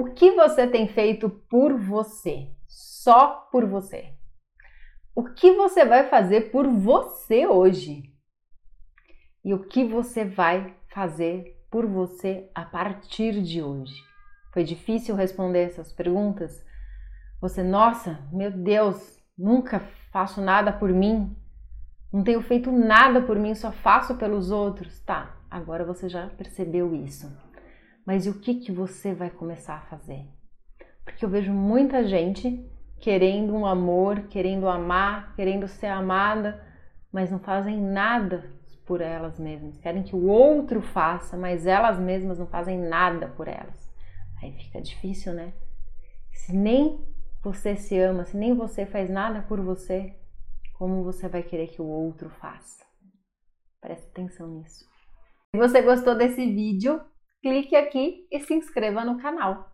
O que você tem feito por você? Só por você. O que você vai fazer por você hoje? E o que você vai fazer por você a partir de hoje? Foi difícil responder essas perguntas? Você, nossa, meu Deus, nunca faço nada por mim, não tenho feito nada por mim, só faço pelos outros. Tá, agora você já percebeu isso. Mas e o que, que você vai começar a fazer? Porque eu vejo muita gente querendo um amor, querendo amar, querendo ser amada, mas não fazem nada por elas mesmas. Querem que o outro faça, mas elas mesmas não fazem nada por elas. Aí fica difícil, né? Se nem você se ama, se nem você faz nada por você, como você vai querer que o outro faça? Preste atenção nisso. Se você gostou desse vídeo, clique aqui e se inscreva no canal.